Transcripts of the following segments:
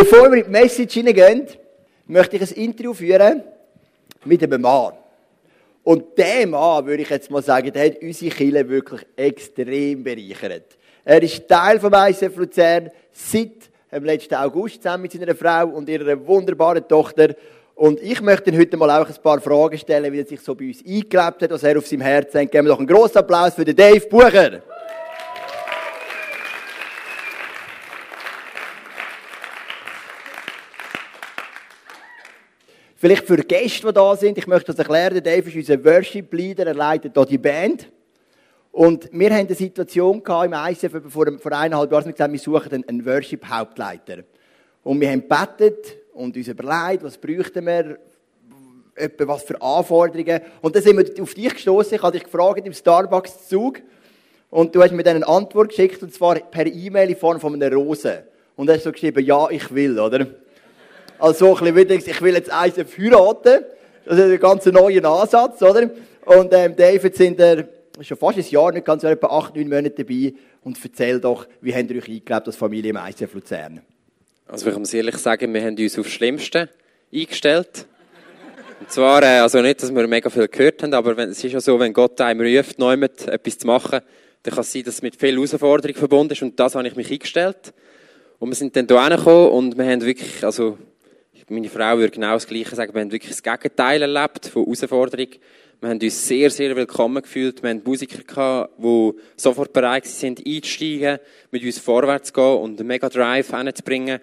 Bevor wir in die Message hineingehen, möchte ich ein Interview führen mit einem Mann. Und der Mann, würde ich jetzt mal sagen, der hat unsere Kirche wirklich extrem bereichert. Er ist Teil vom ICF Luzern seit dem letzten August zusammen mit seiner Frau und ihrer wunderbaren Tochter. Und ich möchte ihn heute mal auch ein paar Fragen stellen, wie er sich so bei uns eingelebt hat, was er auf seinem Herzen hat. Geben wir doch einen grossen Applaus für den Dave Bucher. Vielleicht für Gäste, die da sind, ich möchte das erklären. Dave ist unser Worship Leader, er leitet hier die Band. Und wir haben eine Situation im ICF vor, vor eineinhalb Jahren, wir gesagt, wir suchen einen Worship-Hauptleiter. Und wir haben gebetet und uns überlegt, was bräuchten wir, was für Anforderungen. Und dann sind wir auf dich gestoßen. Ich habe dich gefragt im Starbucks-Zug. Und du hast mir dann eine Antwort geschickt, und zwar per E-Mail in Form von einer Rose. Und hast so geschrieben, ja, ich will, oder? Also so ein bisschen, ich will jetzt eins heiraten. Das ist ein ganz neuer Ansatz, oder? Und ähm, David sind er schon fast ein Jahr, nicht ganz, etwa acht, neun Monate dabei. Und erzähl doch, wie habt ihr euch eingelebt als Familie im ICF Luzern? Also ich muss ehrlich sagen, wir haben uns aufs Schlimmste eingestellt. Und zwar, äh, also nicht, dass wir mega viel gehört haben, aber es ist ja so, wenn Gott einem ruft, neu mit etwas zu machen, dann kann es sein, dass es mit viel Herausforderung verbunden ist und das habe ich mich eingestellt. Und wir sind dann hier hingekommen und wir haben wirklich, also meine Frau würde genau das Gleiche sagen. Wir haben wirklich das Gegenteil erlebt von Herausforderung. Wir haben uns sehr, sehr willkommen gefühlt. Wir haben Musiker gehabt, die sofort bereit sind, einzusteigen, mit uns vorwärts zu gehen und einen mega Drive hinzubringen.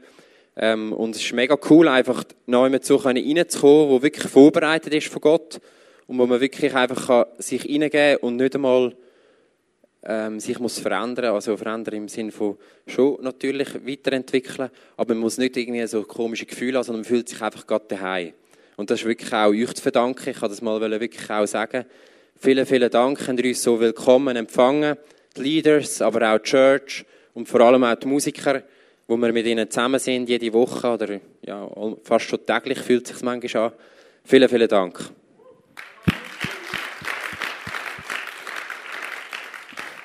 Ähm, und es ist mega cool, einfach neu mit so reinzukommen, wo wirklich vorbereitet ist von Gott und wo man wirklich einfach sich reingeben und nicht einmal ähm, sich muss verändern, also verändern im Sinne von schon natürlich weiterentwickeln, aber man muss nicht irgendwie so komische Gefühle haben, sondern man fühlt sich einfach gerade daheim. Und das ist wirklich auch euch zu verdanken. Ich kann das mal wirklich auch sagen. Vielen, vielen Dank, habt ihr uns so willkommen empfangen. Die Leaders, aber auch die Church und vor allem auch die Musiker, wo wir mit ihnen zusammen sind, jede Woche oder ja, fast schon täglich fühlt sich manchmal an. Vielen, vielen Dank.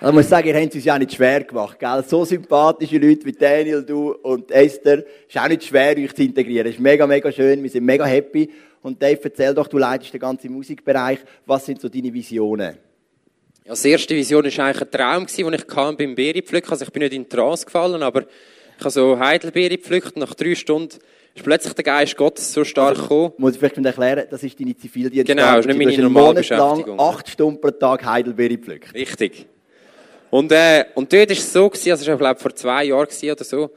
Ich muss sagen, ihr habt es uns ja nicht schwer gemacht, gell? So sympathische Leute wie Daniel, du und Esther. Ist auch nicht schwer, euch zu integrieren. Ist mega, mega schön. Wir sind mega happy. Und Dave, erzähl doch, du leitest den ganzen Musikbereich. Was sind so deine Visionen? Ja, das erste Vision war eigentlich ein Traum, den ich kam beim Beere pflücken. Also ich bin nicht in Trance gefallen, aber ich habe so Heidelbeere gepflückt. Nach drei Stunden ist plötzlich der Geist Gottes so stark also, gekommen. Muss ich vielleicht erklären, das ist deine Zivildienst. Genau, das ist nicht meine normale Beschäftigung. acht Stunden pro Tag Heidelbeere pflückt. Richtig. Und, äh, und dort war es so, also ich glaube vor zwei Jahren oder so,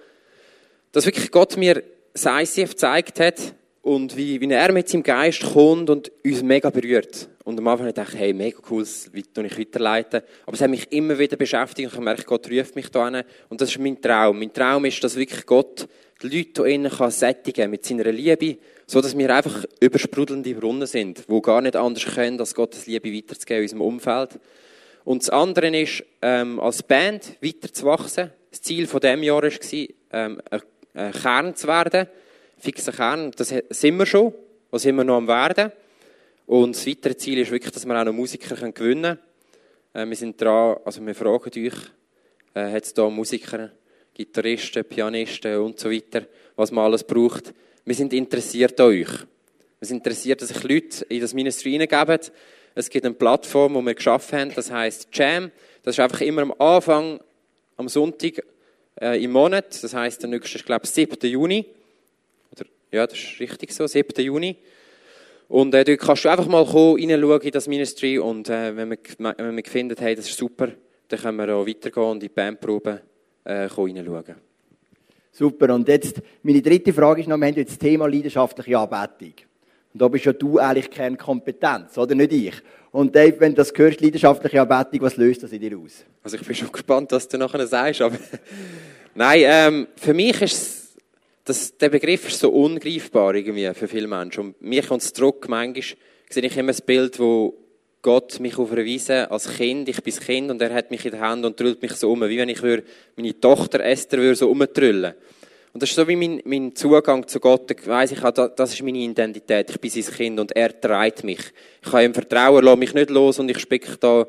dass wirklich Gott mir das ICF gezeigt hat und wie, wie er mit seinem Geist kommt und uns mega berührt. Und am Anfang dachte ich, hey, mega cool, das ich weiterleiten. Aber es hat mich immer wieder beschäftigt und ich merke, Gott ruft mich da hin. Und das ist mein Traum. Mein Traum ist, dass wirklich Gott die Leute hier innen kann sättigen mit seiner Liebe, so dass wir einfach übersprudelnde Brunnen sind, wo gar nicht anders können, als Gottes Liebe weiterzugeben in unserem Umfeld. Und das andere ist, ähm, als Band weiter zu wachsen. Das Ziel von dem Jahr war, ähm, ein Kern zu werden. Fixer Kern, das sind wir schon. Was sind wir noch am werden? Und das weitere Ziel ist wirklich, dass wir auch noch Musiker gewinnen können. Äh, wir sind dran, also wir fragen euch, äh, hat es da Musiker, Gitarristen, Pianisten und so weiter, was man alles braucht. Wir sind interessiert an euch. Wir sind interessiert, dass sich Leute in das Ministry hineingeben, es gibt eine Plattform, die wir geschaffen haben, das heißt Jam. Das ist einfach immer am Anfang, am Sonntag äh, im Monat. Das heißt, der nächste ist, glaube ich, 7. Juni. Oder, ja, das ist richtig so, 7. Juni. Und äh, dort kannst du einfach mal kommen, reinschauen in das Ministry und äh, wenn, wir, wenn wir finden, hey, das ist super, dann können wir auch weitergehen und in die Bandprobe äh, reinschauen. Super, und jetzt meine dritte Frage ist noch, wir haben jetzt das Thema leidenschaftliche Anbetung. Und da bist ja du eigentlich keine Kompetenz, oder nicht ich? Und Dave, wenn du das hörst, leidenschaftliche Anbetung, was löst das in dir aus? Also ich bin schon gespannt, was du nachher sagst, aber nein, ähm, für mich ist das, der Begriff ist so ungreifbar irgendwie für viele Menschen. Und mir kommt es zurück, manchmal sehe ich immer das Bild, wo Gott mich auf einer Wiese als Kind, ich bin das Kind und er hat mich in der Hand und trüllt mich so um, wie wenn ich meine Tochter Esther würde so umtrüllen. Und das ist so wie mein, mein Zugang zu Gott. Ich weiss, ich habe, das ist meine Identität. Ich bin sein Kind und er treibt mich. Ich kann ihm vertrauen, lasse mich nicht los und ich spicke da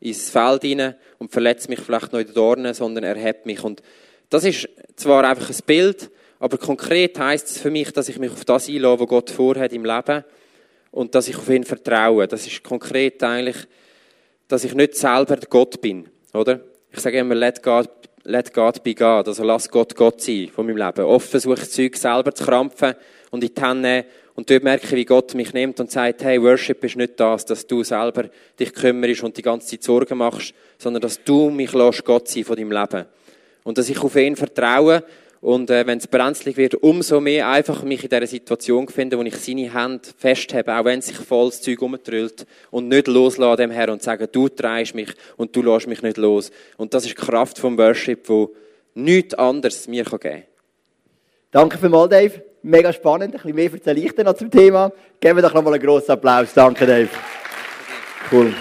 ins Feld rein und verletze mich vielleicht noch in den Dornen, sondern er hebt mich. Und das ist zwar einfach ein Bild, Aber konkret heißt es für mich, dass ich mich auf das einlasse, was Gott vorhat im Leben und dass ich auf ihn vertraue. Das ist konkret eigentlich, dass ich nicht selber Gott bin, oder? Ich sage immer, let God, let God be God. Also lass Gott Gott sein von meinem Leben. Oft versuche ich Zeug selber zu krampfen und in die Hände nehmen und dort merke ich, wie Gott mich nimmt und sagt, hey, Worship ist nicht das, dass du selber dich kümmerst und die ganze Zeit Sorgen machst, sondern dass du mich lässt Gott sein von deinem Leben. Und dass ich auf ihn vertraue und äh, wenn es brenzlig wird, umso mehr einfach mich in dieser Situation finde, wo ich seine Hand festhebe, auch wenn sich volles Zeug umtrüllt und nicht loslasse dem Herrn und sage, du trägst mich und du lässt mich nicht los. Und das ist die Kraft vom Worship, wo nichts anderes mir geben kann. Danke vielmals, Dave. Mega spannend. Ein bisschen mehr erzähle ich dir noch zum Thema. Geben wir doch nochmal einen grossen Applaus. Danke, Dave. Cool.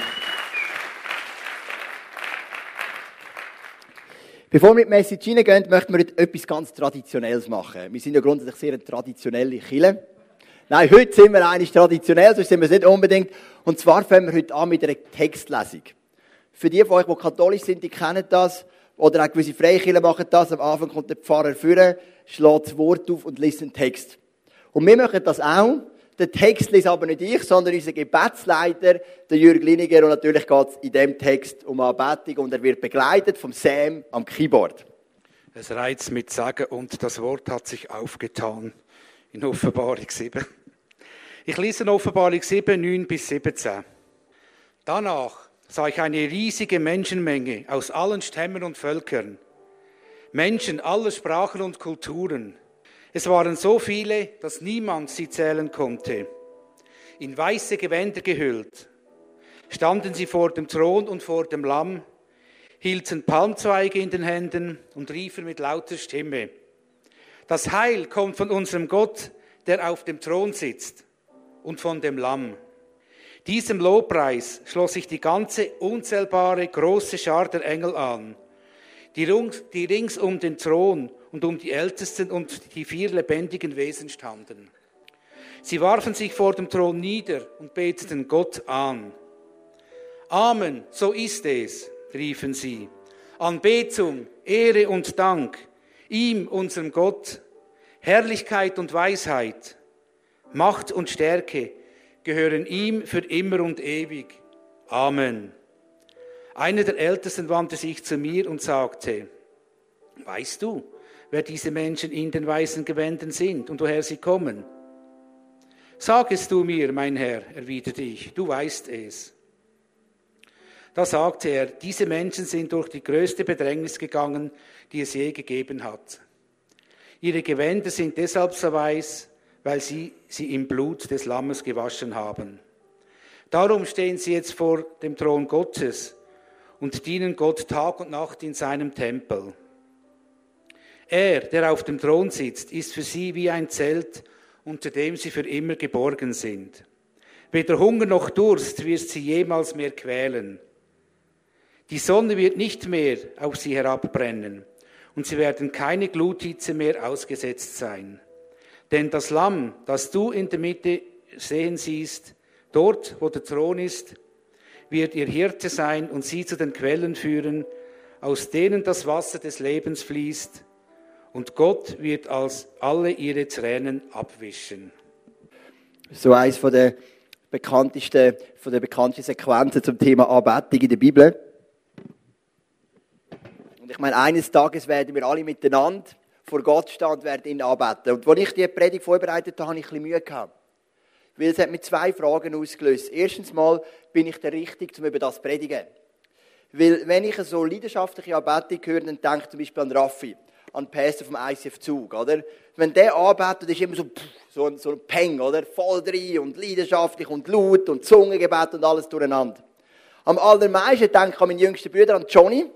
Bevor wir mit Message hineingehen, möchten wir heute etwas ganz Traditionelles machen. Wir sind ja grundsätzlich sehr traditionelle Kirche. Nein, heute sind wir eigentlich traditionell, sonst sind wir es nicht unbedingt. Und zwar fangen wir heute an mit einer Textlesung. Für die von euch, die katholisch sind, die kennen das. Oder auch gewisse Freikirchen machen das. Am Anfang kommt der Pfarrer führen, schlägt das Wort auf und liest einen Text. Und wir machen das auch. Den Text liest aber nicht ich, sondern unser Gebetsleiter, der Jürg Liniger. Und natürlich geht es in dem Text um Anbetung und er wird begleitet vom Sam am Keyboard. Es reizt mit Sagen und das Wort hat sich aufgetan in Offenbarung 7. Ich lese in Offenbarung 7, 9 bis 17. Danach sah ich eine riesige Menschenmenge aus allen Stämmen und Völkern. Menschen aller Sprachen und Kulturen. Es waren so viele, dass niemand sie zählen konnte. In weiße Gewänder gehüllt standen sie vor dem Thron und vor dem Lamm, hielten Palmzweige in den Händen und riefen mit lauter Stimme. Das Heil kommt von unserem Gott, der auf dem Thron sitzt, und von dem Lamm. Diesem Lobpreis schloss sich die ganze unzählbare große Schar der Engel an, die rings um den Thron und um die Ältesten und die vier lebendigen Wesen standen. Sie warfen sich vor dem Thron nieder und beteten Gott an. Amen, so ist es, riefen sie. Anbetung, Ehre und Dank, ihm, unserem Gott, Herrlichkeit und Weisheit, Macht und Stärke, gehören ihm für immer und ewig. Amen. Einer der Ältesten wandte sich zu mir und sagte, weißt du, wer diese Menschen in den weißen Gewändern sind und woher sie kommen? Sag es du mir, mein Herr, erwiderte ich, du weißt es. Da sagte er, diese Menschen sind durch die größte Bedrängnis gegangen, die es je gegeben hat. Ihre Gewänder sind deshalb so weiß, weil sie sie im Blut des Lammes gewaschen haben. Darum stehen sie jetzt vor dem Thron Gottes und dienen Gott Tag und Nacht in seinem Tempel. Er, der auf dem Thron sitzt, ist für sie wie ein Zelt, unter dem sie für immer geborgen sind. Weder Hunger noch Durst wird sie jemals mehr quälen. Die Sonne wird nicht mehr auf sie herabbrennen und sie werden keine Gluthitze mehr ausgesetzt sein. Denn das Lamm, das du in der Mitte sehen siehst, dort, wo der Thron ist, wird ihr Hirte sein und sie zu den Quellen führen, aus denen das Wasser des Lebens fließt. Und Gott wird als alle ihre Tränen abwischen. So eins von der bekanntesten, von der bekanntesten Sequenzen zum Thema Anbetung in der Bibel. Und ich meine, eines Tages werden wir alle miteinander vor Gott stehen und werde ihn anbeten. Und als ich die Predigt vorbereitet habe, habe ich ein bisschen Mühe gehabt. Weil es hat mir zwei Fragen ausgelöst. Erstens mal, bin ich der Richtige, um über das zu predigen? Weil, wenn ich so leidenschaftliche Anbetung höre, dann denke ich zum Beispiel an Raffi, an Pastor vom ICF Zug, oder? Wenn der anbetet, ist immer so, so, ein, so ein Peng, oder? Voll drin und leidenschaftlich und laut und Zungengebet und alles durcheinander. Am allermeisten denke ich an meinen jüngsten Bruder, an Johnny.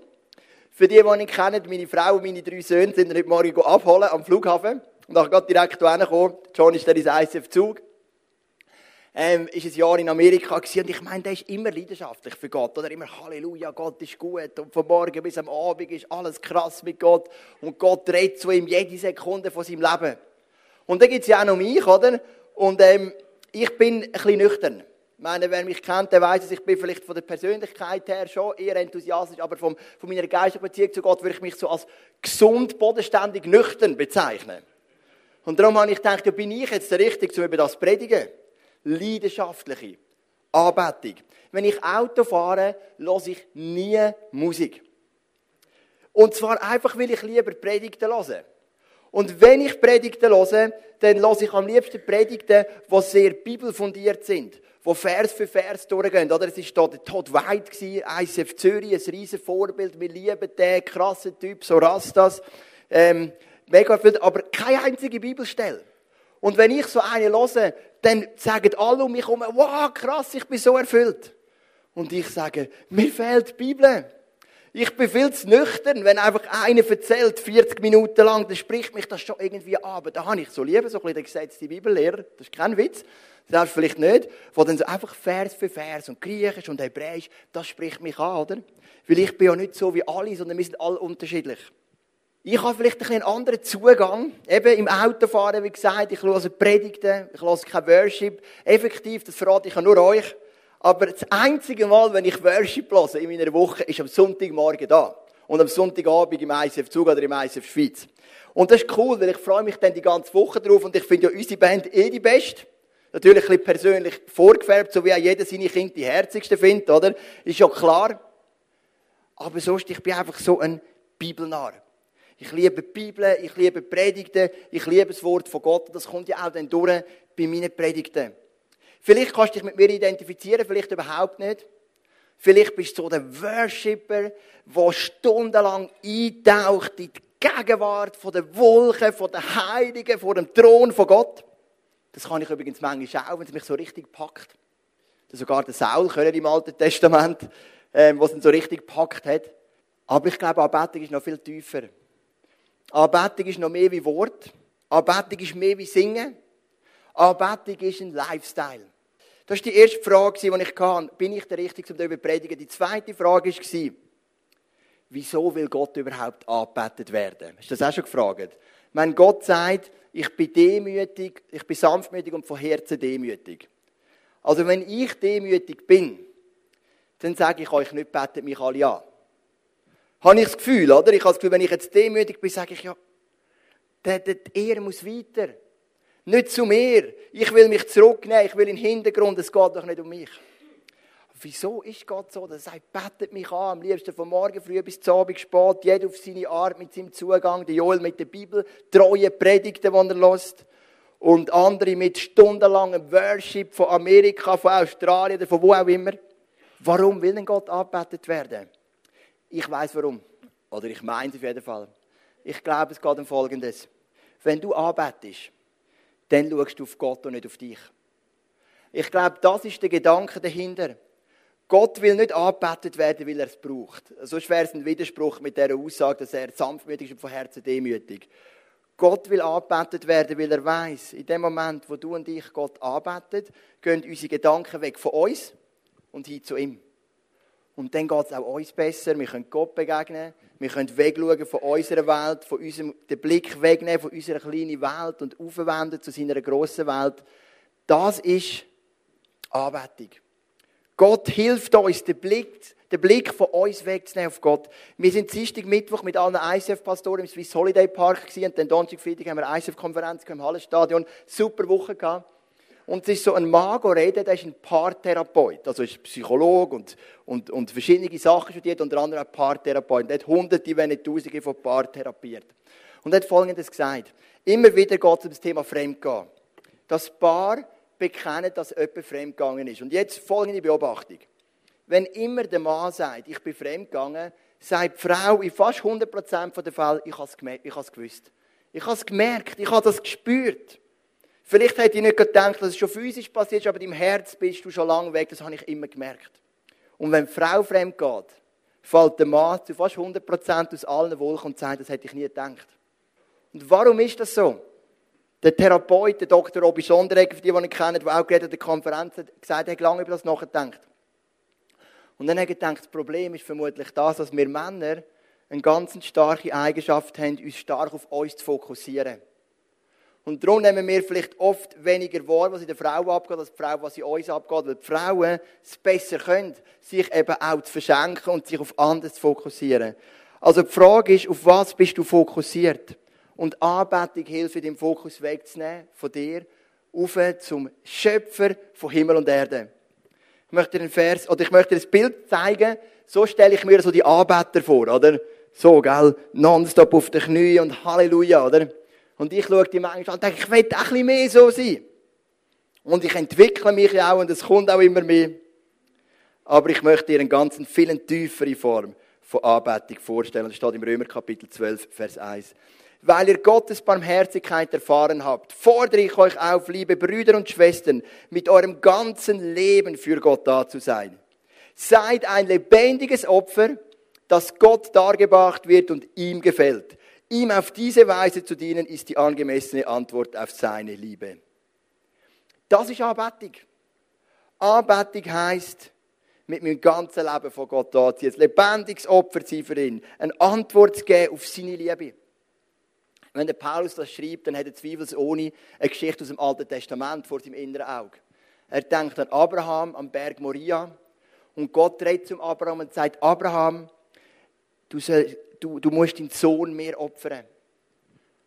Für die, die ihn kennen, meine Frau und meine drei Söhne sind heute Morgen abholen am Flughafen. Und dann gerade direkt hierher gekommen. John ist dann ins ICF-Zug. Ähm, ist ein Jahr in Amerika gewesen. und ich meine, der ist immer leidenschaftlich für Gott, oder? Immer Halleluja, Gott ist gut und von morgen bis am Abend ist alles krass mit Gott und Gott redet zu ihm jede Sekunde von seinem Leben. Und dann gibt es ja auch noch mich, oder? Und ähm, ich bin ein bisschen nüchtern. Ich meine, wer mich kennt, der weiß, dass ich bin vielleicht von der Persönlichkeit her schon eher enthusiastisch, aber vom, von meiner geistigen Beziehung zu Gott würde ich mich so als gesund, bodenständig, nüchtern bezeichnen. Und darum habe ich gedacht, ja, bin ich jetzt der Richtige, um über das zu predigen? Leidenschaftliche Anbetung. Wenn ich Auto fahre, höre ich nie Musik. Und zwar einfach, weil ich lieber Predigten höre. Und wenn ich Predigten höre, dann höre ich am liebsten Predigten, die sehr bibelfundiert sind, die Vers für Vers durchgehen. Oder es war da der Todd White, ICF Zürich, ein riesen Vorbild. Wir lieben den, krassen Typ, so Rastas. Ähm, mega viel, aber keine einzige Bibelstelle. Und wenn ich so eine höre, dann sagen alle um mich herum, wow, krass, ich bin so erfüllt. Und ich sage, mir fehlt die Bibel. Ich bin viel zu nüchtern, wenn einfach einer erzählt, 40 Minuten lang, dann spricht mich das schon irgendwie an. Aber da habe ich so lieber so ein bisschen den gesetzten Bibellehrer, das ist kein Witz, das ist vielleicht nicht, wo dann so einfach Vers für Vers und Griechisch und Hebräisch, das spricht mich an, oder? Weil ich bin ja nicht so wie alle, sondern wir sind alle unterschiedlich. Ich habe vielleicht einen anderen Zugang. Eben im Autofahren, wie gesagt, ich höre Predigten, ich höre kein Worship. Effektiv, das verrate ich ja nur euch. Aber das einzige Mal, wenn ich Worship höre in meiner Woche, ist am Sonntagmorgen da. Und am Sonntagabend im ICF Zug oder im ICF Schweiz. Und das ist cool, weil ich freue mich dann die ganze Woche drauf und ich finde ja unsere Band eh die beste. Natürlich ein bisschen persönlich vorgefärbt, so wie auch jeder seine Kinder die herzigsten findet, oder? Ist ja klar. Aber sonst, ich bin einfach so ein Bibelnarr. Ich liebe die Bibel, ich liebe Predigten, ich liebe das Wort von Gott. Das kommt ja auch dann durch bei meinen Predigten. Vielleicht kannst du dich mit mir identifizieren, vielleicht überhaupt nicht. Vielleicht bist du so der Worshipper, der stundenlang eintaucht in die Gegenwart von der Wolken, von den Heiligen, vor dem Thron von Gott. Das kann ich übrigens manchmal auch, wenn es mich so richtig packt. Sogar der Saul können im Alten Testament, ähm, was ihn so richtig gepackt hat. Aber ich glaube, Anbetung ist noch viel tiefer. Anbetung ist noch mehr wie Wort. Anbetung ist mehr wie Singen. Anbetung ist ein Lifestyle. Das war die erste Frage, die ich hatte. Bin ich der Richtige, um darüber zu predigen? Die zweite Frage war, wieso will Gott überhaupt angebetet werden? Hast du das auch schon gefragt? Wenn Gott sagt, ich bin demütig, ich bin sanftmütig und von Herzen demütig. Also wenn ich demütig bin, dann sage ich euch nicht, betet mich alle an. Habe ich das Gefühl, oder? Ich habe das Gefühl, wenn ich jetzt demütig bin, sage ich ja, der, der, Ehre muss weiter. Nicht zu mir. Ich will mich zurücknehmen. Ich will in den Hintergrund. Es geht doch nicht um mich. Wieso ist Gott so? Er sagt, betet mich an, am liebsten von morgen früh bis zum Abend spät, jeder auf seine Art mit seinem Zugang, der Joel mit der Bibel, treue Predigten, die er lässt, und andere mit stundenlangem Worship von Amerika, von Australien oder von wo auch immer. Warum will denn Gott angebetet werden? Ich weiß warum. Oder ich meine es auf jeden Fall. Ich glaube, es geht um Folgendes. Wenn du anbetest, dann schaust du auf Gott und nicht auf dich. Ich glaube, das ist der Gedanke dahinter. Gott will nicht angebetet werden, weil er es braucht. Sonst wäre es ein Widerspruch mit der Aussage, dass er sanftmütig ist und von Herzen demütig. Gott will angebetet werden, weil er weiß, in dem Moment, wo du und ich Gott anbeten, gehen unsere Gedanken weg von uns und hin zu ihm. Und dann geht es auch uns besser. Wir können Gott begegnen. Wir können wegschauen von unserer Welt, von unserem, den Blick wegnehmen von unserer kleinen Welt und aufwenden zu seiner grossen Welt. Das ist Anbetung. Gott hilft uns, den Blick, den Blick von uns wegzunehmen auf Gott. Wir sind Dienstag, Mittwoch mit allen ICF-Pastoren im Swiss Holiday Park gewesen, und dann Donnerstag, Freitag haben wir eine ICF-Konferenz im Hallenstadion. Super Woche gehabt. Und es ist so ein Mann, der redet, der ist ein Paartherapeut. Also ist Psychologe und, und, und verschiedene Sachen studiert, unter anderem ein Paartherapeut. Der hat hunderte, wenn nicht tausende von Paaren therapiert. Und er hat Folgendes gesagt. Immer wieder geht es um das Thema Fremdgehen. Das Paar bekennt, dass jemand fremdgegangen ist. Und jetzt folgende Beobachtung. Wenn immer der Mann sagt, ich bin fremdgegangen, sagt die Frau in fast 100% der Fälle, ich habe es gewusst. Ich habe es gemerkt, ich habe das gespürt. Vielleicht hätte ich nicht gedacht, dass es schon physisch passiert ist, aber im Herz bist du schon lange weg. Das habe ich immer gemerkt. Und wenn Frau fremd geht, fällt der Mann zu fast 100% aus allen Wolken und sagt, das hätte ich nie gedacht. Und warum ist das so? Der Therapeut, der Dr. Obi Sonderegger, für die, die ihn kennen, der auch gerade an der Konferenz hat, gesagt, er hat lange über das nachgedacht. Und dann hat er gedacht, das Problem ist vermutlich das, dass wir Männer eine ganz starke Eigenschaft haben, uns stark auf uns zu fokussieren. Und darum nehmen wir vielleicht oft weniger wahr, was in der Frau abgeht, als die Frau, was in uns abgeht, weil die Frauen es besser können, sich eben auch zu verschenken und sich auf anderes zu fokussieren. Also die Frage ist, auf was bist du fokussiert? Und Anbetung hilft den Fokus wegzunehmen von dir, auf zum Schöpfer von Himmel und Erde. Ich möchte dir einen Vers, oder ich möchte dir ein Bild zeigen, so stelle ich mir so die Anbeter vor, oder? So, gell? Nonstop auf den Knien und Halleluja, oder? Und ich schaue die Menschen an und denke, ich will ein bisschen mehr so sein. Und ich entwickle mich ja auch und es kommt auch immer mehr. Aber ich möchte dir eine ganz viel tiefere Form von Anbetung vorstellen. Das steht im Römer Kapitel 12, Vers 1. Weil ihr Gottes Barmherzigkeit erfahren habt, fordere ich euch auf, liebe Brüder und Schwestern, mit eurem ganzen Leben für Gott da zu sein. Seid ein lebendiges Opfer, das Gott dargebracht wird und ihm gefällt. Ihm auf diese Weise zu dienen, ist die angemessene Antwort auf seine Liebe. Das ist Anbetung. Anbetung heisst, mit meinem ganzen Leben von Gott da zu ein lebendiges Opfer zu sein für ihn, eine Antwort zu geben auf seine Liebe. Wenn der Paulus das schreibt, dann hat er zweifelsohne eine Geschichte aus dem Alten Testament vor seinem inneren Auge. Er denkt an Abraham am Berg Moria und Gott redet zum Abraham und sagt, Abraham, du, soll, du, du musst deinen Sohn mehr opfern.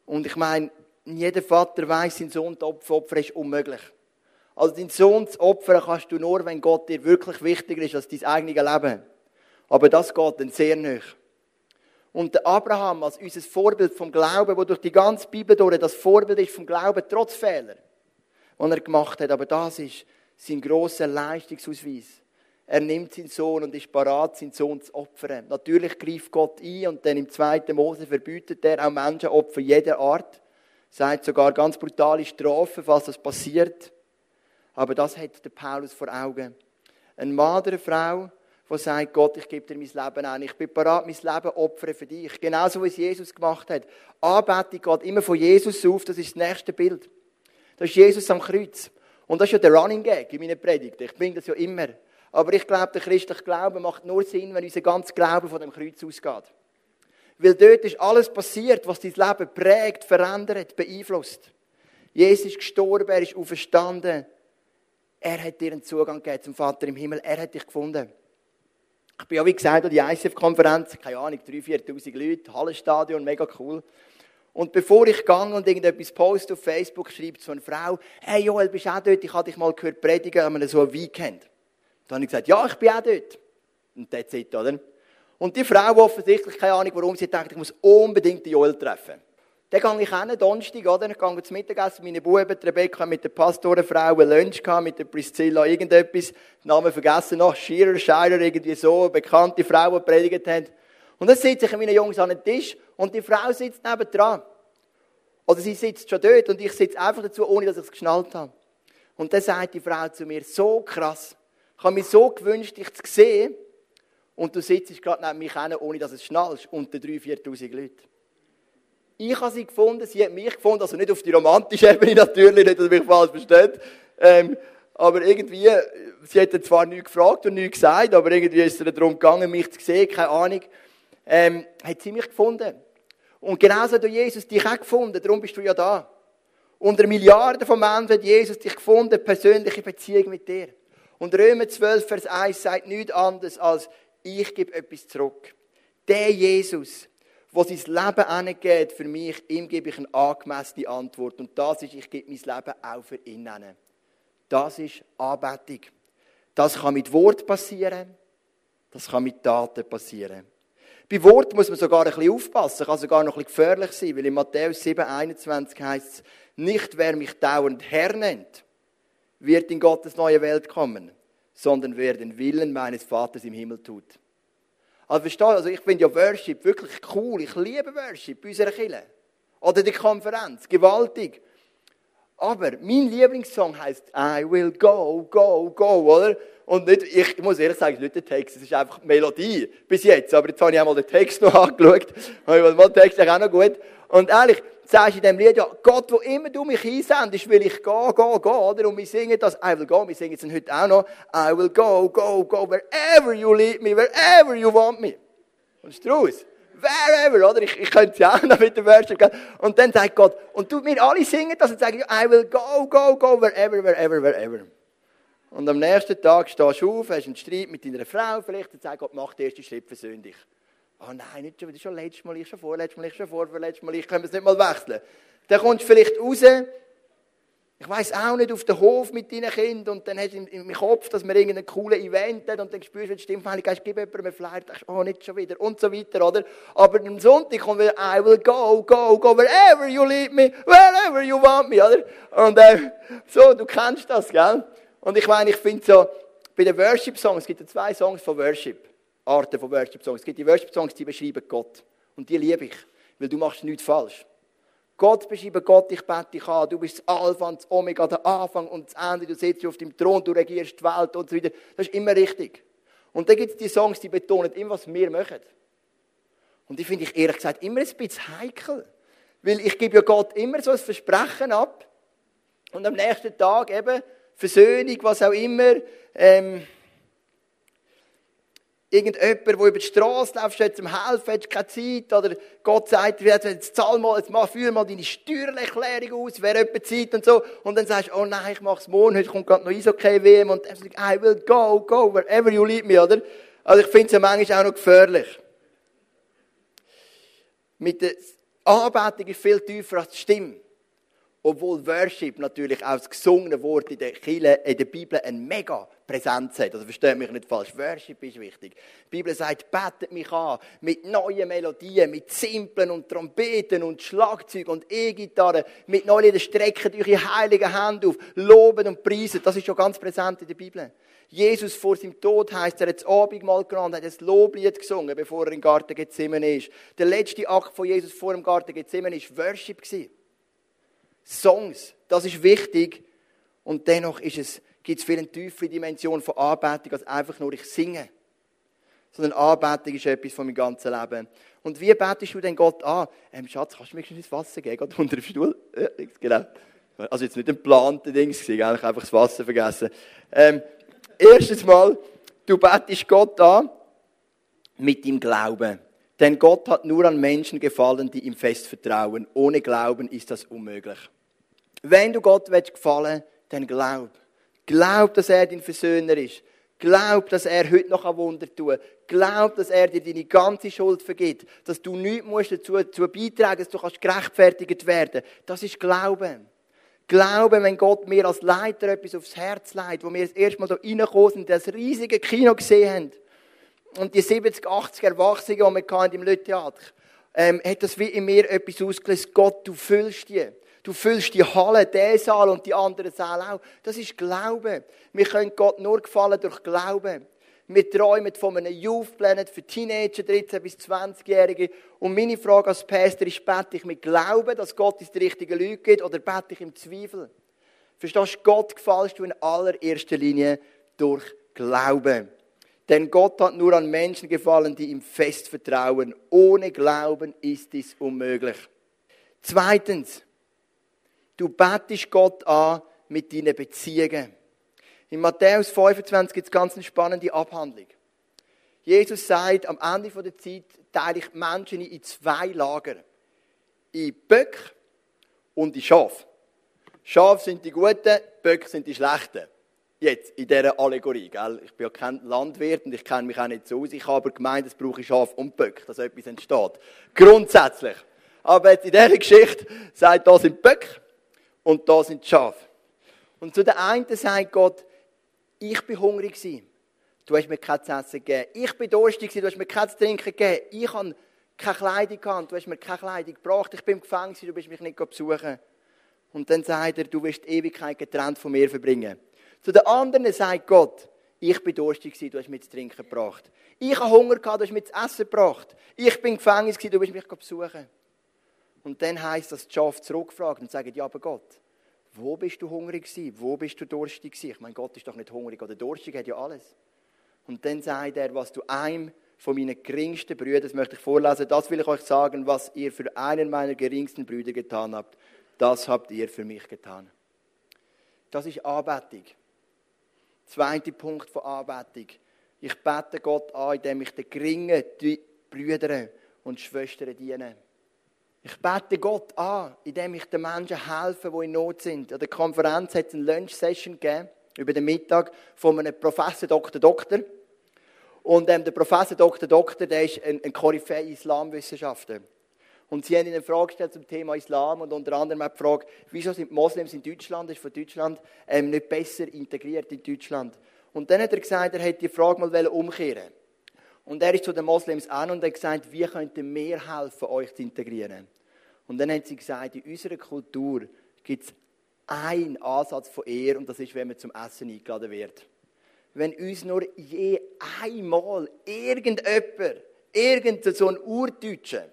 Und ich meine, jeder Vater weiß, sein Sohn zu opfern ist unmöglich. Also deinen Sohn zu opfern kannst du nur, wenn Gott dir wirklich wichtiger ist als dein eigenes Leben. Aber das geht dann sehr nicht. Und der Abraham als unser Vorbild vom Glauben, wo durch die ganze Bibel durch das Vorbild ist vom Glauben, trotz Fehler, die er gemacht hat. Aber das ist sein grosser Leistungsausweis. Er nimmt seinen Sohn und ist parat, seinen Sohn zu opfern. Natürlich greift Gott ein und dann im zweiten Mose verbietet er auch Menschenopfer jeder Art. Sagt sogar ganz brutale Strafen, falls das passiert. Aber das hat der Paulus vor Augen. Ein Mann oder eine Frau, der sagt, Gott, ich gebe dir mein Leben an. Ich bin bereit, mein Leben opfern für dich. Genauso wie es Jesus gemacht hat. Anbetung geht immer von Jesus auf. Das ist das nächste Bild. Das ist Jesus am Kreuz. Und das ist ja der Running Gag in meinen Predigten. Ich bringe das ja immer. Aber ich glaube, der christliche Glaube macht nur Sinn, wenn unser ganzer Glaube von dem Kreuz ausgeht. Weil dort ist alles passiert, was dein Leben prägt, verändert, beeinflusst. Jesus ist gestorben, er ist auferstanden. Er hat dir einen Zugang gegeben zum Vater im Himmel. Er hat dich gefunden. Ich bin ja, wie gesagt, an die ICF-Konferenz, keine Ahnung, 3.000, 4.000 Leute, Hallenstadion, mega cool. Und bevor ich gehe und irgendetwas poste auf Facebook, schreibt so eine Frau, hey Joel, bist du auch dort? Ich habe dich mal gehört predigen an so einem Weekend. Dann habe ich gesagt, ja, ich bin auch dort. Und that's it, oder? Und die Frau, offensichtlich keine Ahnung, warum sie denkt, ich muss unbedingt den Joel treffen. Dann gehe ich hin, Donnerstag, oder? Ich gehe zum Mittagessen, meine Buben, Rebecca, mit der Pastorenfrau, ein Lunch gehabt, mit der Priscilla, irgendetwas, Namen vergessen noch, Shearer, Scheirer, irgendwie so, bekannte Frau, die predigt hat. Und dann sitze ich mit meinen Jungs an den Tisch und die Frau sitzt neben dran. Oder sie sitzt schon dort und ich sitze einfach dazu, ohne dass ich es geschnallt habe. Und dann sagt die Frau zu mir, so krass, ich habe mir so gewünscht, dich zu sehen und du sitzt gerade neben mich hin, ohne dass es schnallst, unter 3.000, 4.000 Leuten. Ich habe sie gefunden, sie hat mich gefunden, also nicht auf die romantische Ebene natürlich, nicht, dass mich falsch versteht. Ähm, aber irgendwie, sie hat zwar nichts gefragt und nichts gesagt, aber irgendwie ist es darum gegangen, mich zu sehen, keine Ahnung. Ähm, hat sie mich gefunden. Und genauso hat Jesus dich auch gefunden, darum bist du ja da. Unter Milliarden von Menschen hat Jesus dich gefunden, persönliche Beziehung mit dir. Und Römer 12, Vers 1 sagt nichts anderes als, ich gebe etwas zurück. Der Jesus, wo sein Leben angeht für mich, ihm gebe ich eine angemessene Antwort. Und das ist, ich gebe mein Leben auch für ihn an. Das ist Anbetung. Das kann mit Wort passieren, das kann mit Taten passieren. Bei Wort muss man sogar ein bisschen aufpassen, kann sogar noch ein bisschen gefährlich sein, weil in Matthäus 7, 21 heißt es, nicht wer mich dauernd Herr nennt, wird in Gottes neue Welt kommen, sondern wer den Willen meines Vaters im Himmel tut. Also verstehst du, also ich finde ja Worship wirklich cool. Ich liebe Worship bei unserer Kirche. Oder die Konferenz, gewaltig. Aber mein Lieblingssong heißt I will go, go, go, oder? Und nicht, ich muss ehrlich sagen, es ist nicht der Text, es ist einfach die Melodie bis jetzt. Aber jetzt habe ich einmal den Text noch angeschaut. Mal, den Text ist auch noch gut. Und ehrlich, sagst in dem Lied, ja, Gott, wo immer du mich einsendest, will ich gehen, gehen, gehen, oder? Und wir singen das, I will go, wir singen es heute auch noch, I will go, go, go, wherever you lead me, wherever you want me. Und Strauß, wherever, oder? Ich, ich könnte es auch noch mit dem Worship gehen. Und dann sagt Gott, und du, wir alle singen das und sagen, I will go, go, go, wherever, wherever, wherever. Und am nächsten Tag stehst du auf, hast einen Streit mit deiner Frau, vielleicht, und sagst Gott, mach den ersten Schritt versöhn dich. Oh nein, nicht schon wieder, schon letztes Mal, ich schon vorletztes Mal, ich schon vorletztes Mal, ich wir es nicht mal wechseln. Dann kommst du vielleicht raus, ich weiß auch nicht, auf den Hof mit deinen Kindern und dann hast du im, Kopf, dass wir irgendeinen coolen Event haben und dann spürst du, Stimme Heilige Geist, gib jemandem einen Flyer, denkst, oh, nicht schon wieder und so weiter, oder? Aber am Sonntag kommt wieder, I will go, go, go, wherever you lead me, wherever you want me, oder? Und äh, so, du kennst das, gell? Und ich meine, ich finde so, bei den Worship-Songs, es gibt ja zwei Songs von Worship, Arten von Worship-Songs. Es gibt die Worship-Songs, die beschreiben Gott. Und die liebe ich, weil du machst nichts falsch. Gott beschreibt Gott, ich bete dich an, du bist das Alpha und das Omega, der Anfang und das Ende, du sitzt auf dem Thron, du regierst die Welt und so weiter. Das ist immer richtig. Und dann gibt es die Songs, die betonen immer, was wir machen. Und die finde ich ehrlich gesagt immer ein bisschen heikel. Weil ich gebe ja Gott immer so ein Versprechen ab. Und am nächsten Tag eben Versöhnung, was auch immer. Ähm, Irgendjemand, der über die Straße läuft, steht zum Helfen, hat keine Zeit. Oder Gott sagt, jetzt zahl mal, jetzt mach, führ mal deine Steuererklärung aus, wer jemand Zeit und so. Und dann sagst du, oh nein, ich mach's morgen, heute kommt gerade noch Eishockey-WM. Und dann sagst I will go, go, wherever you lead me, oder? Also ich finde es ja manchmal auch noch gefährlich. Mit der Anbetung ist viel tiefer als die Stimme. Obwohl Worship natürlich auch das gesungene Wort in der, Kirche, in der Bibel ein mega Präsenz hat. Also versteht mich nicht falsch, Worship ist wichtig. Die Bibel sagt, betet mich an mit neuen Melodien, mit Simplen und Trompeten und Schlagzeug und E-Gitarre, mit neuen Liedern, strecken eure heiligen Hände auf, loben und preisen. Das ist schon ganz präsent in der Bibel. Jesus vor seinem Tod heißt, er hat das Abendmahl genommen, hat ein Loblied gesungen, bevor er im Garten Gethsemane ist. Der letzte Akt von Jesus vor dem Garten Gethsemane war Worship. Songs, das ist wichtig. Und dennoch ist es, gibt es viel eine tiefere Dimension von Anbetung als einfach nur ich singe. Sondern Anbetung ist etwas von meinem ganzen Leben. Und wie betest du denn Gott an? Ähm, Schatz, kannst du mir ins Wasser geben? Gott unter dem Stuhl? Ja, genau. Also jetzt nicht ein geplanter Ding, eigentlich einfach das Wasser vergessen. Ähm, erstens mal, du betest Gott an mit dem Glauben. Denn Gott hat nur an Menschen gefallen, die ihm fest vertrauen. Ohne Glauben ist das unmöglich. Wenn du Gott gefallen willst, dann glaub. Glaub, dass er dein Versöhner ist. Glaub, dass er heute noch ein Wunder tun Glaub, dass er dir deine ganze Schuld vergibt. Dass du nichts musst dazu, dazu beitragen dass du kannst gerechtfertigt werden Das ist Glauben. Glauben, wenn Gott mir als Leiter etwas aufs Herz leitet, wo wir das erste Mal hier reingekommen sind, das riesige Kino gesehen haben, und die 70, 80 Erwachsenen, die wir hatten im Lütheater, ähm, hat das wie in mir etwas ausgelöst. Gott, du füllst die. Du füllst die Halle, den Saal und die anderen Säle auch. Das ist Glaube. Wir können Gott nur gefallen durch Glauben. Wir träumen von einem Youth Planet für Teenager, 13- bis 20-Jährige. Und meine Frage als Pastor ist, bete ich mit Glauben, dass Gott uns die richtigen Leute gibt, oder bete ich im Zweifel? Verstehst du, Gott gefällst du in allererster Linie durch Glauben. Denn Gott hat nur an Menschen gefallen, die ihm fest vertrauen. Ohne Glauben ist dies unmöglich. Zweitens, du betest Gott an mit deinen Beziehungen. In Matthäus 25 gibt es ganz eine spannende Abhandlung. Jesus sagt, am Ende der Zeit teile ich Menschen in zwei Lager. In Böck und in Schaf. Schaf sind die Guten, Böck sind die Schlechten. Jetzt, in dieser Allegorie, gell? Ich bin ja kein Landwirt und ich kenne mich auch nicht so aus. Ich habe aber gemeint, es brauche Schaf und Böck, dass etwas entsteht. Grundsätzlich. Aber jetzt in dieser Geschichte sagt, da sind Böck und da sind Schaf. Und zu der einen sagt Gott, ich bin hungrig gewesen. Du hast mir kein Essen gegeben. Ich bin durstig gewesen. Du hast mir kein Trinken gegeben. Ich habe keine Kleidung gehabt. Du hast mir keine Kleidung gebracht. Ich bin im Gefängnis. Du bist mich nicht besuchen. Und dann sagt er, du wirst die Ewigkeit getrennt von mir verbringen. Zu den anderen sagt Gott, ich bin durstig gewesen, du hast mir zu trinken gebracht. Ich habe Hunger gehabt, du hast mir zu essen gebracht. Ich bin im Gefängnis gewesen, du bist mich besuchen. Und dann heißt das, die Schafe zurückfragt und sagt, ja, aber Gott, wo bist du hungrig gewesen? Wo bist du durstig gewesen? Ich meine, Gott ist doch nicht hungrig oder durstig, hat ja alles. Und dann sagt er, was du einem von meinen geringsten Brüdern, das möchte ich vorlesen, das will ich euch sagen, was ihr für einen meiner geringsten Brüder getan habt, das habt ihr für mich getan. Das ist Anbetung. Zweiter Punkt von Anbetung. Ich bete Gott an, indem ich den geringen Brüdern und Schwestern diene. Ich bete Gott an, indem ich den Menschen helfe, die in Not sind. An der Konferenz hat es eine Lunch-Session gegeben, über den Mittag, von einem Professor, Dr. Doktor. Und ähm, der Professor Dr. Doktor, der ist ein, ein Koryphäe Islamwissenschaftler. Und sie haben ihnen eine Frage gestellt zum Thema Islam und unter anderem auch die Frage, wieso sind Moslems in Deutschland, ist von Deutschland ähm, nicht besser integriert in Deutschland. Und dann hat er gesagt, er hätte die Frage mal umkehren Und er ist zu den Moslems an und hat gesagt, wie könnten wir helfen, euch zu integrieren? Und dann hat sie gesagt, in unserer Kultur gibt es einen Ansatz von Ehre und das ist, wenn man zum Essen eingeladen wird. Wenn uns nur je einmal irgendjemand, irgendein so ein Urdeutscher,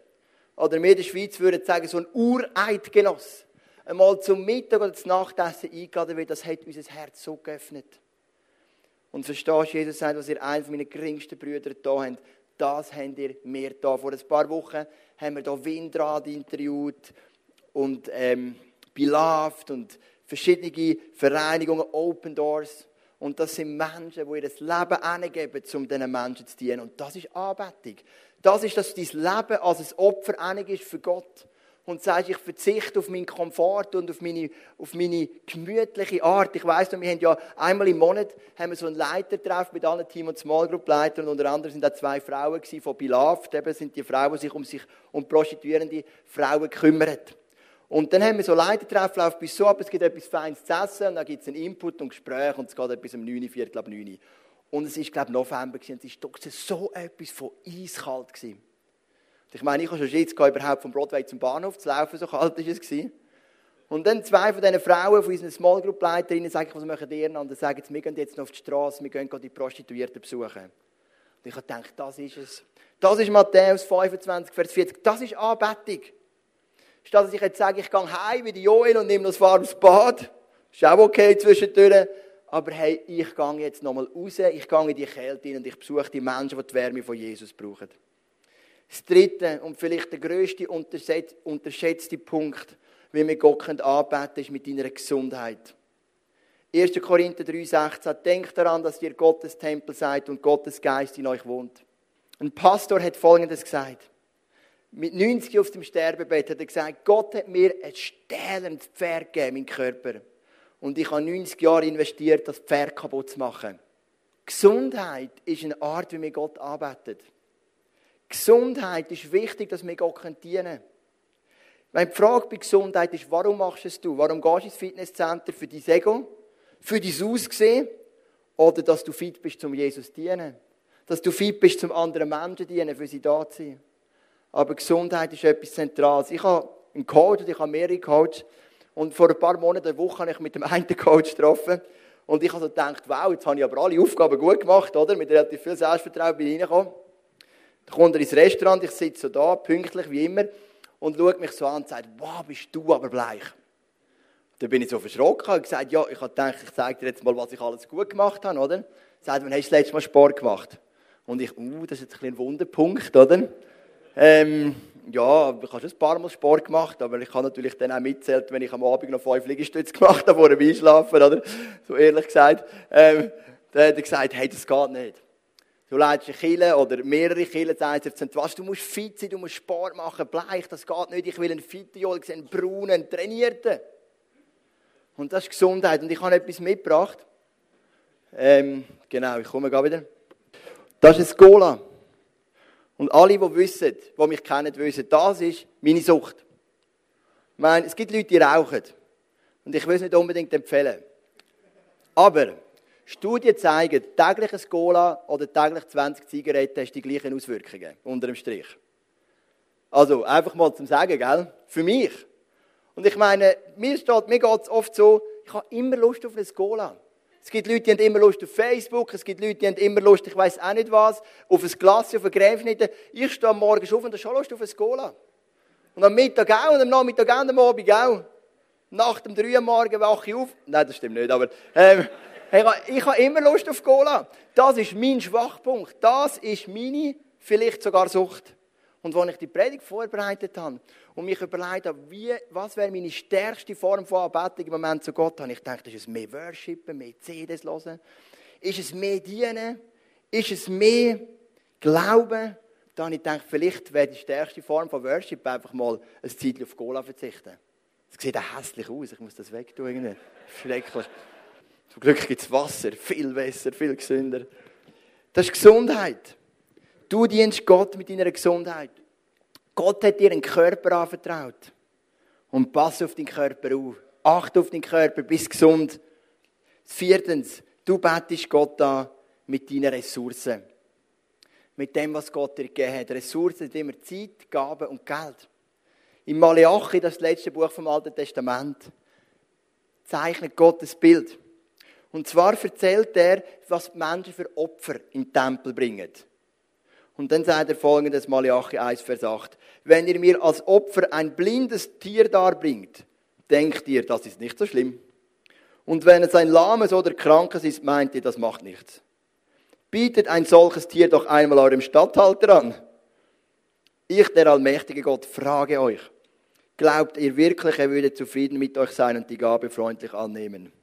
oder wir in der Schweiz würden sagen, so ein Ureidgenoss, einmal zum Mittag oder zum Nachtessen eingeladen wird, das hat unser Herz so geöffnet. Und verstehst du, Jesus sagt, was ihr einen von meinen geringsten Brüdern da habt, das habt ihr mir da. Vor ein paar Wochen haben wir da Windrad interviewt und ähm, Beloved und verschiedene Vereinigungen, Open Doors. Und das sind Menschen, die ihr Leben hingeben, um diesen Menschen zu dienen. Und das ist Anbetung. Das ist, dass dein Leben als ein Opfer ist für Gott. Und sagst, ich verzichte auf meinen Komfort und auf meine, auf meine gemütliche Art. Ich weiss noch, wir haben ja einmal im Monat haben wir so einen Leitertreff mit allen Team- und Small Group Leitern. Unter anderem sind da zwei Frauen von Beloved. Eben sind die Frauen, die sich um sich um prostituierende Frauen kümmern. Und dann haben wir so Leitertreffen, läuft bis so ab, es gibt etwas Feines zu essen, und dann gibt es einen Input und Gespräch, und es geht etwas um 9, Viertel ab 9. Und es war, glaube ich, November, und es war so etwas von eiskalt. Gewesen. Ich meine, ich habe schon gehabt, überhaupt vom Broadway zum Bahnhof zu laufen, so kalt war es. Und dann zwei von diesen Frauen, von unseren Small Group Leiterinnen, sagen, was machen die? Und dann sagen sie, wir gehen jetzt noch auf die Straße, wir gehen die Prostituierten besuchen. Und ich habe gedacht, das ist es. Das ist Matthäus 25, Vers 40. Das ist Anbetung. Statt dass ich jetzt sage, ich gehe heim wie die Joel und nehme das warmes Bad. Ist auch okay zwischendurch. Aber hey, ich gehe jetzt nochmal raus, ich gehe in die Kälte hin und ich besuche die Menschen, die die Wärme von Jesus brauchen. Das dritte und vielleicht der grösste unterschätzte Punkt, wie wir Gott anbeten können, ist mit deiner Gesundheit. 1. Korinther 3,16 Denkt daran, dass ihr Gottes Tempel seid und Gottes Geist in euch wohnt. Ein Pastor hat Folgendes gesagt mit 90 auf dem Sterbebett hat er gesagt, Gott hat mir ein stählendes Pferd gegeben, mein Körper. Und ich habe 90 Jahre investiert, das Pferd kaputt zu machen. Gesundheit ist eine Art, wie wir Gott arbeitet. Gesundheit ist wichtig, dass wir Gott dienen können. Wenn die Frage bei Gesundheit ist, warum machst du es? Warum gehst du ins Fitnesscenter? Für dein Ego? Für dein Aussehen? Oder dass du fit bist, zum Jesus zu dienen? Dass du fit bist, zum anderen Menschen zu dienen, für sie da zu sein? Aber Gesundheit ist etwas Zentrales. Ich habe einen Coach, ich habe mehrere Coaches. Und vor ein paar Monaten, eine Woche, habe ich mit dem einen Coach getroffen. Und ich habe so gedacht, wow, jetzt habe ich aber alle Aufgaben gut gemacht, oder? Mit relativ viel Selbstvertrauen bin ich reingekommen. Dann kommt er ins Restaurant, ich sitze so da, pünktlich wie immer, und schaut mich so an und sagt, wow, bist du aber bleich. Dann bin ich so verschrocken und gesagt, ja, ich habe gedacht, ich zeige dir jetzt mal, was ich alles gut gemacht habe, oder? Er sagt, wann hast du das letzte Mal Sport gemacht? Und ich, uh, das ist jetzt ein, ein Wunderpunkt, oder? Ähm, ja, ich habe schon ein paar Mal Sport gemacht, aber ich habe natürlich dann auch mitzählt, wenn ich am Abend noch fünf Liegestütze gemacht habe vor dem Einschlafen, oder? So ehrlich gesagt. Ähm, dann hat er gesagt, hey, das geht nicht. Du leitest eine Kille oder mehrere Killen, sagt was, du musst fit sein, du musst Sport machen, bleich, das geht nicht. Ich will einen fitten Jolk einen braunen, einen trainierten. Und das ist Gesundheit. Und ich habe etwas mitgebracht. Ähm, genau, ich komme gerade wieder. Das ist ein Cola. Und alle, die wissen, die mich kennen, wissen, das ist meine Sucht. Ich meine, es gibt Leute, die rauchen. Und ich will es nicht unbedingt empfehlen. Aber Studien zeigen, tägliches Cola oder täglich 20 Zigaretten hast die gleichen Auswirkungen, unter dem Strich. Also, einfach mal zum Sagen, gell? Für mich. Und ich meine, mir, mir geht es oft so, ich habe immer Lust auf ein Cola. Es gibt Leute, die haben immer Lust auf Facebook. Es gibt Leute, die haben immer Lust, ich weiß auch nicht was, auf ein Glas, auf eine Gräfnitte. Ich stehe am Morgen auf und habe schon Lust auf ein Cola. Und am Mittag auch und am Nachmittag auch und am Abend auch. Nach dem 3 Uhr morgen wache ich auf. Nein, das stimmt nicht, aber ähm, ich habe immer Lust auf Cola. Das ist mein Schwachpunkt. Das ist meine, vielleicht sogar Sucht. Und als ich die Predigt vorbereitet habe und mich überlegt habe, wie, was wäre meine stärkste Form von Anbetung im Moment zu Gott, habe ich gedacht, ist es mehr Worshipen, mehr CDs hören? Ist es mehr Dienen? Ist es mehr Glauben? Dann habe ich gedacht, vielleicht wäre die stärkste Form von Worship einfach mal ein Zeit auf Cola verzichten. Es sieht auch hässlich aus, ich muss das wegtun. Schrecklich. Zum Glück gibt es Wasser, viel besser, viel gesünder. Das ist Gesundheit. Du dienst Gott mit deiner Gesundheit. Gott hat dir einen Körper anvertraut. Und pass auf deinen Körper auf. Achte auf deinen Körper, bist gesund. Viertens, du bettest Gott an mit deinen Ressourcen. Mit dem, was Gott dir gegeben hat. Ressourcen sind immer Zeit, Gaben und Geld. Im Malachi, das, letzte Buch vom Alten Testament, zeichnet Gott ein Bild. Und zwar erzählt er, was die Menschen für Opfer den Tempel bringen. Und dann sagt er folgendes, Malachi 1, Vers 8. Wenn ihr mir als Opfer ein blindes Tier darbringt, denkt ihr, das ist nicht so schlimm. Und wenn es ein lahmes oder krankes ist, meint ihr, das macht nichts. Bietet ein solches Tier doch einmal eurem Statthalter an. Ich, der allmächtige Gott, frage euch, glaubt ihr wirklich, er würde zufrieden mit euch sein und die Gabe freundlich annehmen?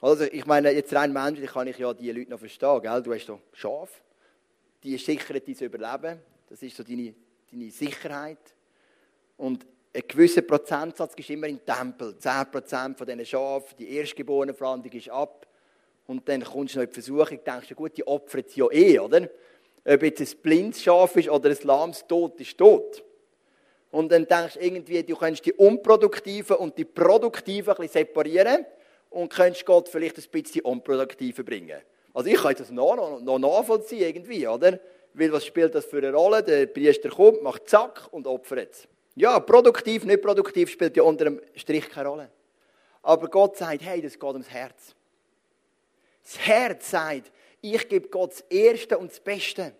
Also, ich meine, jetzt rein menschlich kann ich ja die Leute noch verstehen, gell? Du hast doch Schaf, die sichern dein Überleben, das ist so deine, deine Sicherheit. Und ein gewisser Prozentsatz ist immer im Tempel. 10% von diesen Schafen, die erstgeborene Pflanzung ist ab. Und dann kommst du noch in die Versuchung, denkst du, gut, die opfern sie ja eh, oder? Ob jetzt ein blindes Schaf ist oder ein lahmes tot ist tot. Und dann denkst du irgendwie, du kannst die unproduktiven und die produktiven ein bisschen separieren und könntest Gott vielleicht ein bisschen unproduktiver bringen. Also ich kann das noch, noch, noch nachvollziehen irgendwie, oder? Weil was spielt das für eine Rolle? Der Priester kommt, macht zack und opfert. Ja, produktiv, nicht produktiv spielt ja unter dem Strich keine Rolle. Aber Gott sagt, hey, das geht ums Herz. Das Herz sagt, ich gebe Gott das Erste und das Beste.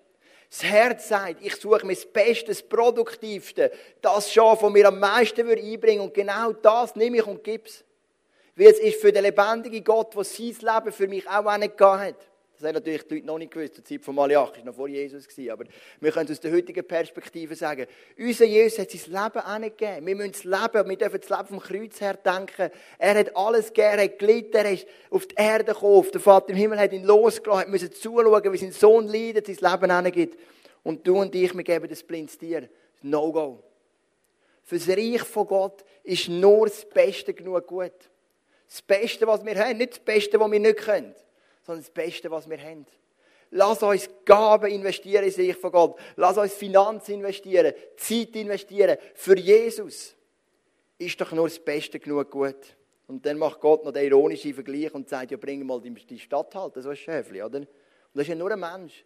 Das Herz sagt, ich suche mir das Beste, das Produktivste, das Schaf, das mir am meisten einbringen würde. Und genau das nehme ich und gebe es. Wie es ist für den lebendigen Gott, der sein Leben für mich auch gehabt hat. Das haben natürlich die Leute noch nicht gewusst. Die Zeit von Malachi war noch vor Jesus. Aber wir können aus der heutigen Perspektive sagen, unser Jesus hat sein Leben auch nicht gegeben. Wir müssen das Leben, wir dürfen das Leben vom Kreuz her denken. Er hat alles gegeben, er hat gelitten, er ist auf die Erde gekommen. Der Vater im Himmel hat ihn losgelassen, müssen zuschauen, wie sein Sohn leidet, sein Leben gibt. Und du und ich, wir geben das blindes Tier. No-go. Für das Reich von Gott ist nur das Beste genug gut. Das Beste, was wir haben. Nicht das Beste, was wir nicht können, sondern das Beste, was wir haben. Lass uns Gaben investieren in sich von Gott. Lass uns Finanzen investieren, Zeit investieren für Jesus. Ist doch nur das Beste genug gut. Und dann macht Gott noch den ironischen Vergleich und sagt, ja, bring mal die Stadthalter, so ein Schäfli, oder? Und das ist ja nur ein Mensch.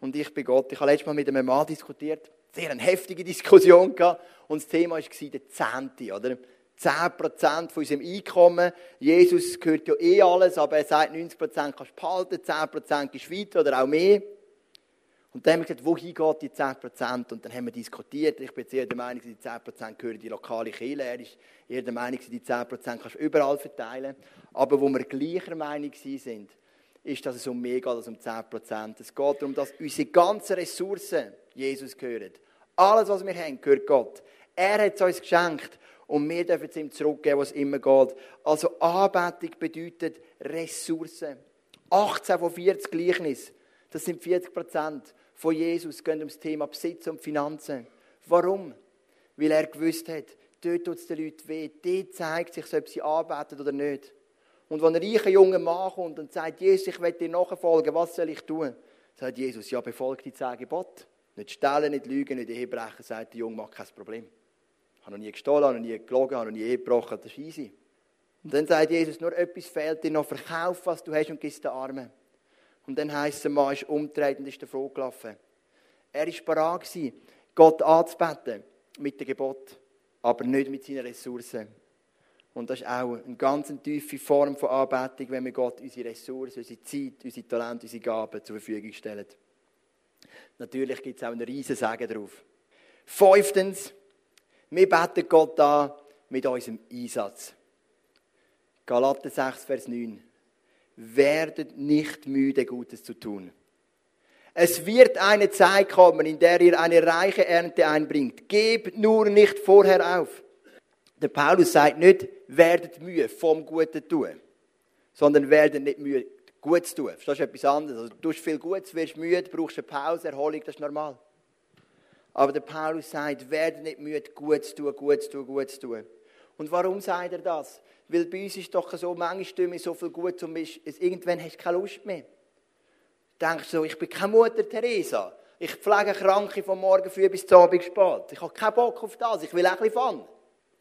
Und ich bin Gott. Ich habe letztes Mal mit einem Mann diskutiert, sehr eine heftige Diskussion gehabt. Und das Thema war der Zehnte, oder? 10% von unserem Einkommen. Jesus gehört ja eh alles, aber er sagt, 90% kannst du behalten, 10% ist weiter oder auch mehr. Und dann haben wir gesagt, wohin geht die 10%? Und dann haben wir diskutiert. Ich bin jetzt eher der Meinung, die 10% gehören die lokale Kirche. Er ist eher der Meinung, die 10% kannst du überall verteilen. Aber wo wir gleicher Meinung sind, ist, dass es um mehr geht als um 10%. Es geht darum, dass unsere ganzen Ressourcen Jesus gehören. Alles, was wir haben, gehört Gott. Er hat es uns geschenkt. Und wir dürfen es ihm zurückgeben, was immer geht. Also Anbetung bedeutet Ressourcen. 18 von 40 Gleichnis, das sind 40 Prozent von Jesus, gehen ums Thema Besitz und Finanzen. Warum? Weil er gewusst hat, dort tut es den Leuten weh. Dort zeigt sich, ob sie arbeiten oder nicht. Und wenn ein reicher junger Mann kommt und sagt, Jesus, ich will dir nachfolgen, was soll ich tun? Sagt Jesus, ja, befolge die zehn Gebote. Nicht stellen, nicht lügen, nicht ehebrechen, sagt der Junge, mach kein Problem habe noch nie gestohlen, habe noch nie gelogen, habe noch nie gebrochen, das ist easy. Und dann sagt Jesus, nur etwas fehlt dir noch, verkauf, was du hast und gib den Armen. Und dann heisst es, Mann ist umgedreht und ist davon gelaufen. Er war bereit, Gott anzubeten mit dem Gebot, aber nicht mit seinen Ressourcen. Und das ist auch eine ganz tiefe Form von Anbetung, wenn wir Gott unsere Ressourcen, unsere Zeit, unsere Talente, unsere Gaben zur Verfügung stellen. Natürlich gibt es auch einen riesen Segen drauf. Fünftens, wir beten Gott an mit unserem Einsatz. Galater 6, Vers 9. Werdet nicht müde, Gutes zu tun. Es wird eine Zeit kommen, in der ihr eine reiche Ernte einbringt. Gebt nur nicht vorher auf. Der Paulus sagt nicht, werdet müde vom Guten tun, sondern werdet nicht müde, gut zu tun. Das ist etwas anderes. Also, du tust viel Gutes, wirst müde, brauchst eine Pause, Erholung, das ist normal. Aber der Paulus sagt, werde nicht müde, gut zu tun, gut zu tun, gut zu tun. Und warum sagt er das? Weil bei uns ist doch so, manchmal tun wir so viel gut, und irgendwann hast du keine Lust mehr. Denkst du so, ich bin keine Mutter Teresa. Ich pflege Kranke von morgen früh bis zum Abend spät. Ich habe keinen Bock auf das. Ich will ein bisschen Fun.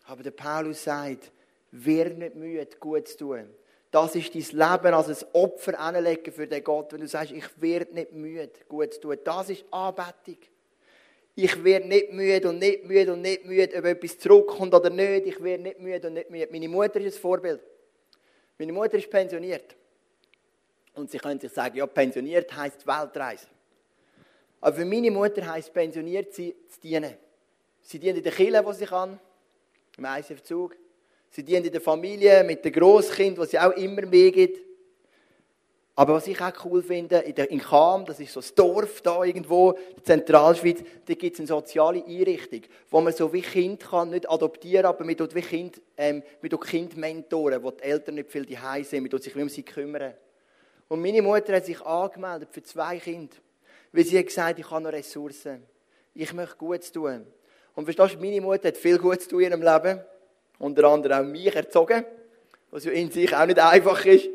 Aber der Paulus sagt, wird nicht müde, gut zu tun. Das ist dein Leben als ein Opfer anlegen für den Gott, wenn du sagst, ich werde nicht müde, gut zu tun. Das ist Anbetung. Ich werde nicht müde und nicht müde und nicht müde, ob etwas zurückkommt oder nicht. Ich werde nicht müde und nicht müde. Meine Mutter ist ein Vorbild. Meine Mutter ist pensioniert. Und sie können sich sagen, ja, pensioniert heisst Weltreise. Aber für meine Mutter heisst pensioniert sie zu dienen. Sie dient in der Kirche, wo sie kann, im ICF-Zug. Sie dient in der Familie mit dem Grosskind, was sie auch immer mehr gibt. Aber was ich auch cool finde, in, Cham, das ist so das Dorf da irgendwo, in der Zentralschweiz, da gibt es eine soziale Einrichtung, wo man so wie Kind kann, nicht adoptieren, aber man tut wie Kind, ähm, man tut Kind mentoren, wo die Eltern nicht viel daheim sind, man tut sich um sie kümmern. Und meine Mutter hat sich angemeldet für zwei Kinder, weil sie hat gesagt, ich habe noch Ressourcen. Ich möchte Gutes tun. Und verstehst du, meine Mutter hat viel Gutes tun in ihrem Leben, unter anderem auch mich erzogen, was ja in sich auch nicht einfach ist.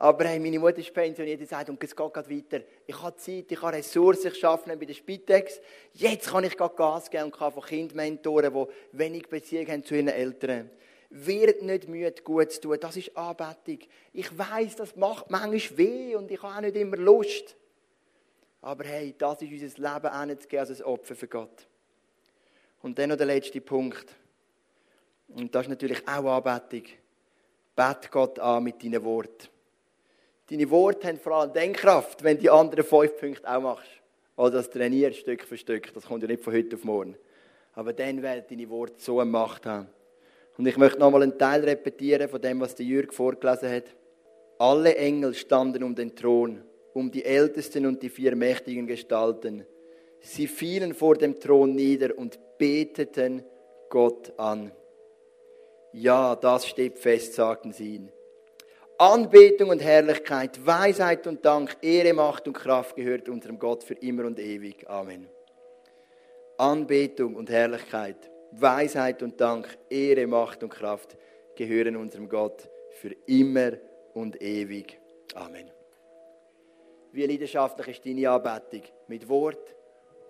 Aber hey, meine Mutter ist pensioniert und sagt, und es geht gerade weiter. Ich habe Zeit, ich habe Ressourcen, ich arbeite bei der Spitex. Jetzt kann ich gerade Gas geben und kann von Kindern mentoren, die wenig Beziehung haben zu ihren Eltern. Wird nicht müde, gut zu tun. Das ist Anbetung. Ich weiß, das macht manchmal weh und ich habe auch nicht immer Lust. Aber hey, das ist unser Leben anzugeben als ein Opfer für Gott. Und dann noch der letzte Punkt. Und das ist natürlich auch Anbetung. Bet Gott an mit deinen Worten. Deine Worte haben vor allem dann Kraft, wenn die anderen fünf Punkte auch machst. Oder das trainierst Stück für Stück. Das kommt ja nicht von heute auf morgen. Aber dann werden deine Worte so eine Macht haben. Und ich möchte nochmal einen Teil repetieren von dem, was der Jürg vorgelesen hat. Alle Engel standen um den Thron, um die Ältesten und die vier mächtigen Gestalten. Sie fielen vor dem Thron nieder und beteten Gott an. Ja, das steht fest, sagten sie ihn. Anbetung und Herrlichkeit, Weisheit und Dank, Ehre, Macht und Kraft gehört unserem Gott für immer und ewig. Amen. Anbetung und Herrlichkeit, Weisheit und Dank, Ehre, Macht und Kraft gehören unserem Gott für immer und ewig. Amen. Wie leidenschaftlich ist deine Anbetung? Mit Wort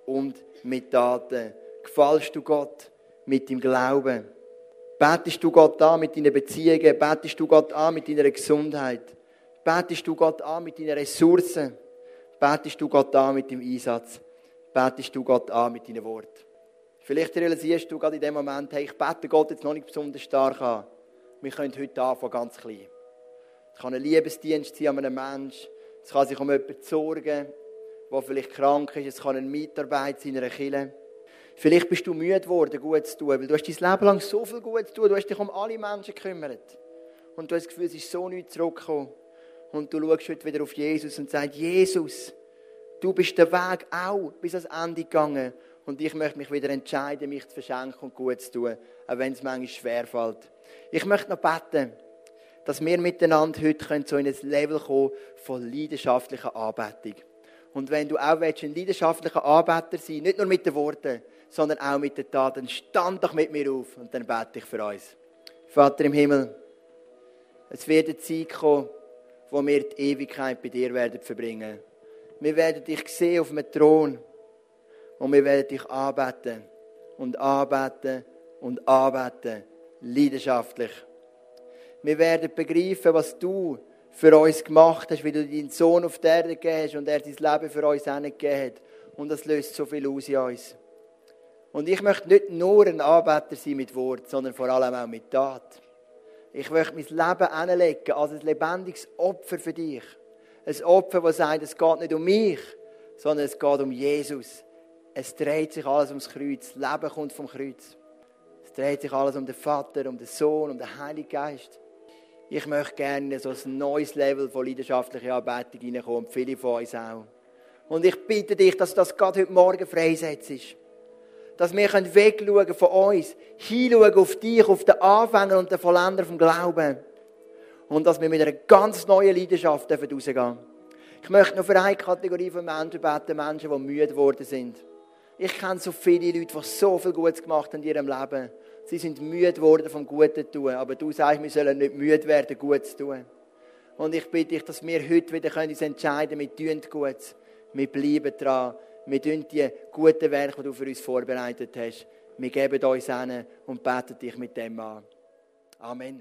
und mit Taten. Gefallst du Gott mit dem Glauben? Betest du Gott an mit deinen Beziehungen? Betest du Gott an mit deiner Gesundheit? Betest du Gott an mit deinen Ressourcen? Betest du Gott an mit dem Einsatz? Betest du Gott an mit deinen Worten? Vielleicht realisierst du gerade in dem Moment, hey, ich bete Gott jetzt noch nicht besonders stark an. Wir können heute anfangen, ganz klein. Es kann ein Liebesdienst sein an einem Menschen. Es kann sich um jemanden sorgen, der vielleicht krank ist. Es kann eine Mitarbeit sein in einer Kirche. Vielleicht bist du müde geworden, gut zu tun, weil du hast dein Leben lang so viel gut zu tun, du hast dich um alle Menschen gekümmert. Und du hast das Gefühl, es ist so nichts zurückgekommen. Und du schaust heute wieder auf Jesus und sagst, Jesus, du bist der Weg auch bis ans Ende gegangen. Und ich möchte mich wieder entscheiden, mich zu verschenken und gut zu tun, auch wenn es manchmal schwerfällt. Ich möchte noch beten, dass wir miteinander heute so in ein Level kommen von leidenschaftlicher Anbetung. Und wenn du auch willst, ein leidenschaftlicher Anbeter sein nicht nur mit den Worten, sondern auch mit den Taten. Stand doch mit mir auf und dann bete ich für uns. Vater im Himmel, es wird eine Zeit kommen, wo wir die Ewigkeit bei dir werden verbringen. Wir werden dich sehen auf dem Thron und wir werden dich anbeten und anbeten und anbeten, leidenschaftlich. Wir werden begreifen, was du für uns gemacht hast, wie du deinen Sohn auf die Erde gegeben hast und er sein Leben für uns gegeben hat. Und das löst so viel aus in uns. Und ich möchte nicht nur ein Anbeter sein mit Wort, sondern vor allem auch mit Tat. Ich möchte mein Leben anlegen als ein lebendiges Opfer für dich. Ein Opfer, das sagt, es geht nicht um mich, sondern es geht um Jesus. Es dreht sich alles ums Kreuz. Das Leben kommt vom Kreuz. Es dreht sich alles um den Vater, um den Sohn, um den Heiligen Geist. Ich möchte gerne so ein neues Level von leidenschaftlicher Anbetung hineinkommen und viele von uns auch. Und ich bitte dich, dass das gerade heute Morgen freisetzt dass wir wegschauen von uns, hinschauen auf dich, auf den Anfänger und den Vollender vom Glauben. Und dass wir mit einer ganz neuen Leidenschaft rausgehen dürfen. Ich möchte noch für eine Kategorie von Menschen beten, Menschen, die müde geworden sind. Ich kenne so viele Leute, die so viel Gutes gemacht haben in ihrem Leben. Sie sind müde geworden vom Guten zu tun. Aber du sagst, wir sollen nicht müde werden, gut zu tun. Und ich bitte dich, dass wir heute wieder uns entscheiden können, wir tun gut, wir bleiben dran, wir tun die guten Werke, die du für uns vorbereitet hast, wir geben uns hin und beten dich mit dem an. Amen.